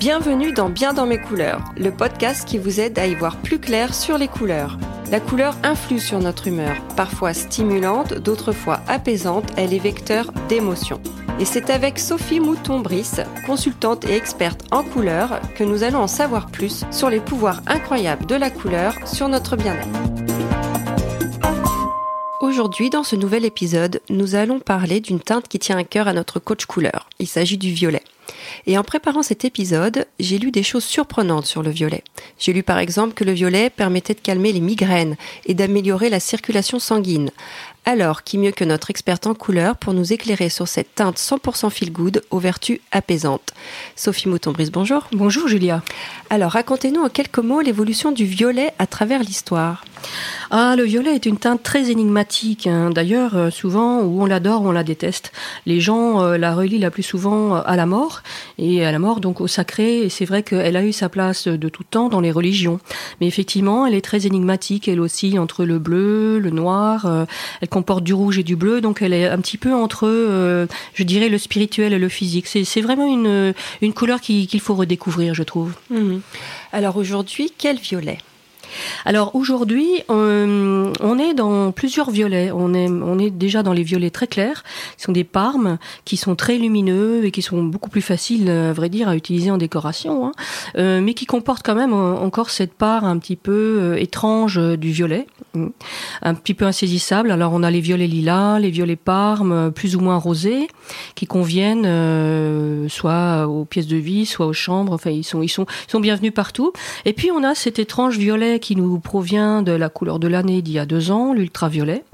Bienvenue dans Bien dans mes couleurs, le podcast qui vous aide à y voir plus clair sur les couleurs. La couleur influe sur notre humeur, parfois stimulante, d'autres fois apaisante, elle est vecteur d'émotions. Et c'est avec Sophie Mouton-Brice, consultante et experte en couleurs, que nous allons en savoir plus sur les pouvoirs incroyables de la couleur sur notre bien-être. Aujourd'hui, dans ce nouvel épisode, nous allons parler d'une teinte qui tient à cœur à notre coach couleur. Il s'agit du violet. Et en préparant cet épisode, j'ai lu des choses surprenantes sur le violet. J'ai lu par exemple que le violet permettait de calmer les migraines et d'améliorer la circulation sanguine. Alors, qui mieux que notre experte en couleur pour nous éclairer sur cette teinte 100% feel good aux vertus apaisantes? Sophie Mouton-Brice, bonjour. Bonjour Julia. Alors, racontez-nous en quelques mots l'évolution du violet à travers l'histoire. Ah, le violet est une teinte très énigmatique. Hein. D'ailleurs, euh, souvent, où on l'adore, on la déteste. Les gens euh, la relient la plus souvent euh, à la mort, et à la mort, donc au sacré. Et c'est vrai qu'elle a eu sa place de tout temps dans les religions. Mais effectivement, elle est très énigmatique. Elle aussi entre le bleu, le noir. elle comporte du rouge et du bleu, donc elle est un petit peu entre, je dirais, le spirituel et le physique. C'est vraiment une, une couleur qu'il faut redécouvrir, je trouve. Mhm. Alors aujourd'hui, quel violet? Alors aujourd'hui, euh, on est dans plusieurs violets. On est, déjà dans les violets très clairs, qui sont des parmes, qui sont très lumineux et qui sont beaucoup plus faciles, à vrai dire, à utiliser en décoration, hein. euh, mais qui comportent quand même encore cette part un petit peu euh, étrange du violet, un petit peu insaisissable. Alors on a les violets lilas, les violets parmes, plus ou moins rosés, qui conviennent soit aux pièces de vie, soit aux chambres. Enfin, ils sont, ils sont, ils sont bienvenus partout. Et puis on a cet étrange violet qui nous provient de la couleur de l'année d'il y a deux ans, l'ultraviolet,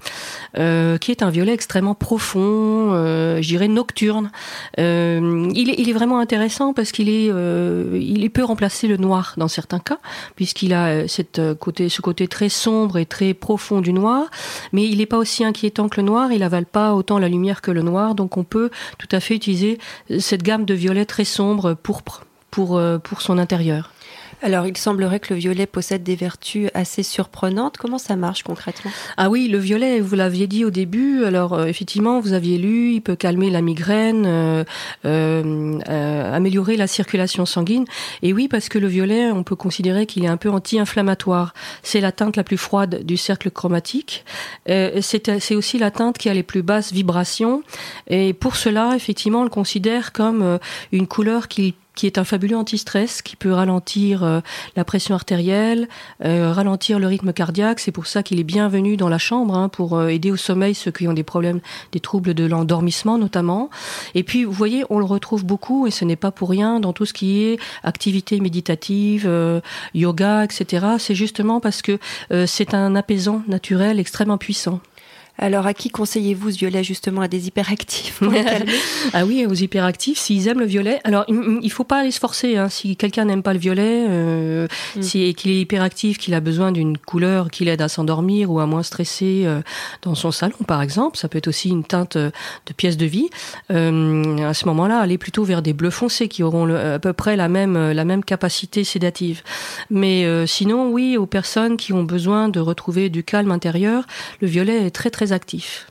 euh, qui est un violet extrêmement profond, euh, je dirais nocturne. Euh, il, est, il, est, vraiment intéressant parce qu'il est, euh, il peut remplacer le noir dans certains cas, puisqu'il a cette côté, ce côté très sombre et très profond du noir, mais il n'est pas aussi inquiétant que le noir, il avale pas autant la lumière que le noir, donc on peut tout à fait utiliser cette gamme de violets très sombre, pourpre, pour, pour son intérieur. Alors, il semblerait que le violet possède des vertus assez surprenantes. Comment ça marche concrètement? Ah oui, le violet, vous l'aviez dit au début. Alors, euh, effectivement, vous aviez lu, il peut calmer la migraine, euh, euh, améliorer la circulation sanguine. Et oui, parce que le violet, on peut considérer qu'il est un peu anti-inflammatoire. C'est la teinte la plus froide du cercle chromatique. c'est aussi la teinte qui a les plus basses vibrations. Et pour cela, effectivement, on le considère comme une couleur qui qui est un fabuleux anti-stress, qui peut ralentir euh, la pression artérielle, euh, ralentir le rythme cardiaque. C'est pour ça qu'il est bienvenu dans la chambre, hein, pour euh, aider au sommeil ceux qui ont des problèmes, des troubles de l'endormissement notamment. Et puis, vous voyez, on le retrouve beaucoup, et ce n'est pas pour rien, dans tout ce qui est activité méditative, yoga, etc. C'est justement parce que c'est un apaisant naturel extrêmement puissant. Alors, à qui conseillez-vous ce violet justement À des hyperactifs Ah oui, aux hyperactifs, s'ils aiment le violet. Alors, il faut pas aller se forcer. Hein. Si quelqu'un n'aime pas le violet, euh, mm. si qu'il est hyperactif, qu'il a besoin d'une couleur qui l'aide à s'endormir ou à moins stresser euh, dans son salon, par exemple, ça peut être aussi une teinte euh, de pièce de vie. Euh, à ce moment-là, aller plutôt vers des bleus foncés qui auront le, à peu près la même la même capacité sédative. Mais euh, sinon, oui, aux personnes qui ont besoin de retrouver du calme intérieur, le violet est très très actif.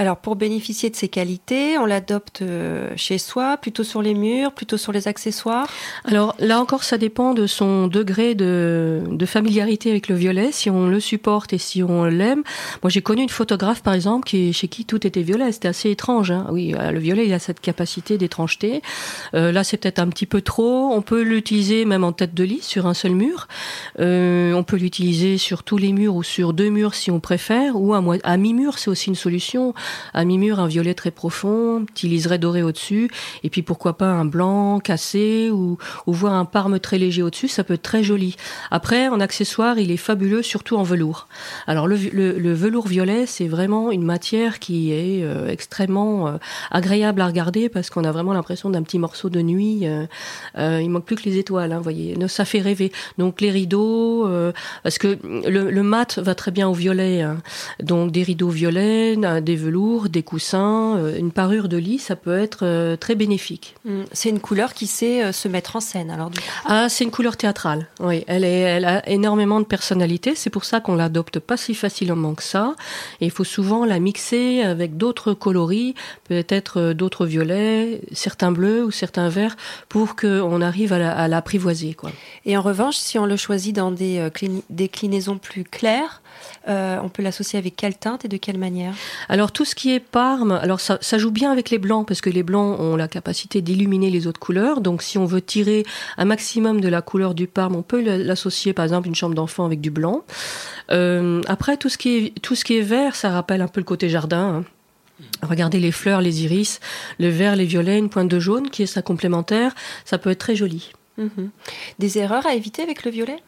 Alors pour bénéficier de ces qualités, on l'adopte euh, chez soi, plutôt sur les murs, plutôt sur les accessoires Alors là encore, ça dépend de son degré de, familiarité avec le violet, si on le supporte et si on l'aime. Moi j'ai connu une photographe par exemple qui, chez qui tout était violet, c'était assez étrange. Hein. Oui, euh, le violet il a cette capacité d'étrangeté. Euh, là c'est peut-être un petit peu trop. On peut l'utiliser même en tête de lit sur un seul mur. on peut l'utiliser sur tous les murs ou sur deux murs si on préfère, ou à, à mi-mur c'est aussi une solution à mi-mur un violet très profond, petit liseré doré au-dessus, et puis pourquoi pas un blanc cassé ou, ou voir un parme très léger au-dessus, ça peut être très joli. Après, en accessoire, il est fabuleux, surtout en velours. Alors le, velours violet, c'est vraiment une matière qui est euh, extrêmement euh, agréable à regarder parce qu'on a vraiment l'impression d'un petit morceau de nuit. Euh, euh, il manque plus que les étoiles, hein, voyez. Ça fait rêver. Donc les rideaux, parce que le, le, mat va très bien au violet. Hein. Donc des rideaux violets, des velours, des coussins, euh, une parure de lit, ça peut être euh, très bénéfique. Mm. C'est une couleur qui sait se mettre en scène, alors du coup. Ah, c'est une couleur théâtrale. Oui, elle, est, elle a énormément de personnalité. C'est pour ça qu'on l'adopte pas si facilement que ça. Et il faut souvent la mixer avec d'autres coloris, peut-être d'autres violets, certains bleus ou certains verts, pour qu'on arrive à l'apprivoiser. quoi. Et en revanche, si on le choisit dans des déclinaisons plus claires, euh, on peut l'associer avec quelle teinte et de quelle manière? Alors tout ce qui est parme, alors ça, joue bien avec les blancs parce que les blancs ont la capacité d'illuminer les autres couleurs. Donc si on veut tirer un maximum de la couleur du parme, on peut l'associer par exemple une chambre d'enfant avec du blanc. Euh, après tout ce qui est tout ce qui est vert, ça rappelle un peu le côté jardin. Hein. Regardez les fleurs, les iris, le vert, les violets, une pointe de jaune qui est sa complémentaire, ça peut être très joli. Mhm. Des erreurs à éviter avec le violet?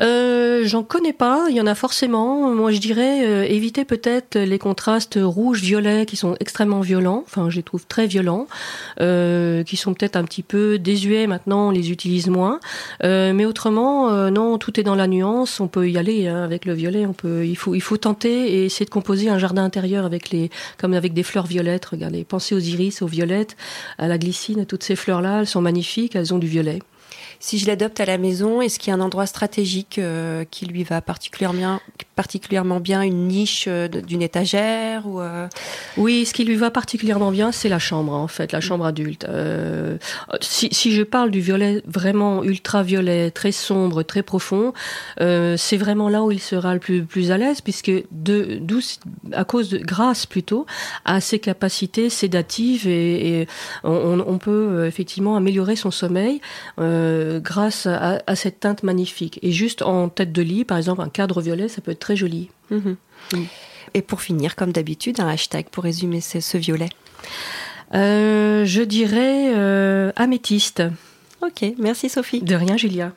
Euh, J'en connais pas, il y en a forcément. Moi, je dirais euh, éviter peut-être les contrastes rouge-violet qui sont extrêmement violents, enfin, je les trouve très violents, euh, qui sont peut-être un petit peu désuets maintenant, on les utilise moins. Mais autrement, non, tout est dans la nuance. On peut y aller hein, avec le violet. On peut, il faut, il faut tenter et essayer de composer un jardin intérieur avec les, comme avec des fleurs violettes. Regardez, pensez aux iris, aux violettes, à la glycine, toutes ces fleurs-là, elles sont magnifiques, elles ont du violet si je l'adopte à la maison, est-ce qu'il y a un endroit stratégique euh, qui lui va particulièrement, particulièrement bien, une niche euh, d'une étagère ou euh? Oui, ce qui lui va particulièrement bien, c'est la chambre en fait, la chambre adulte. Si, si, je parle du violet vraiment ultraviolet, très sombre, très profond, c'est vraiment là où il sera le plus, plus à l'aise, puisque de, à cause de, grâce plutôt, à ses capacités sédatives et, et on, on, peut effectivement améliorer son sommeil. Euh, grâce à, cette teinte magnifique. Et juste en tête de lit, par exemple, un cadre violet, ça peut être très joli. Mhm. Et pour finir, comme d'habitude, un hashtag pour résumer ce, violet euh, Je dirais euh, améthyste. Ok, merci Sophie. De rien, Julia.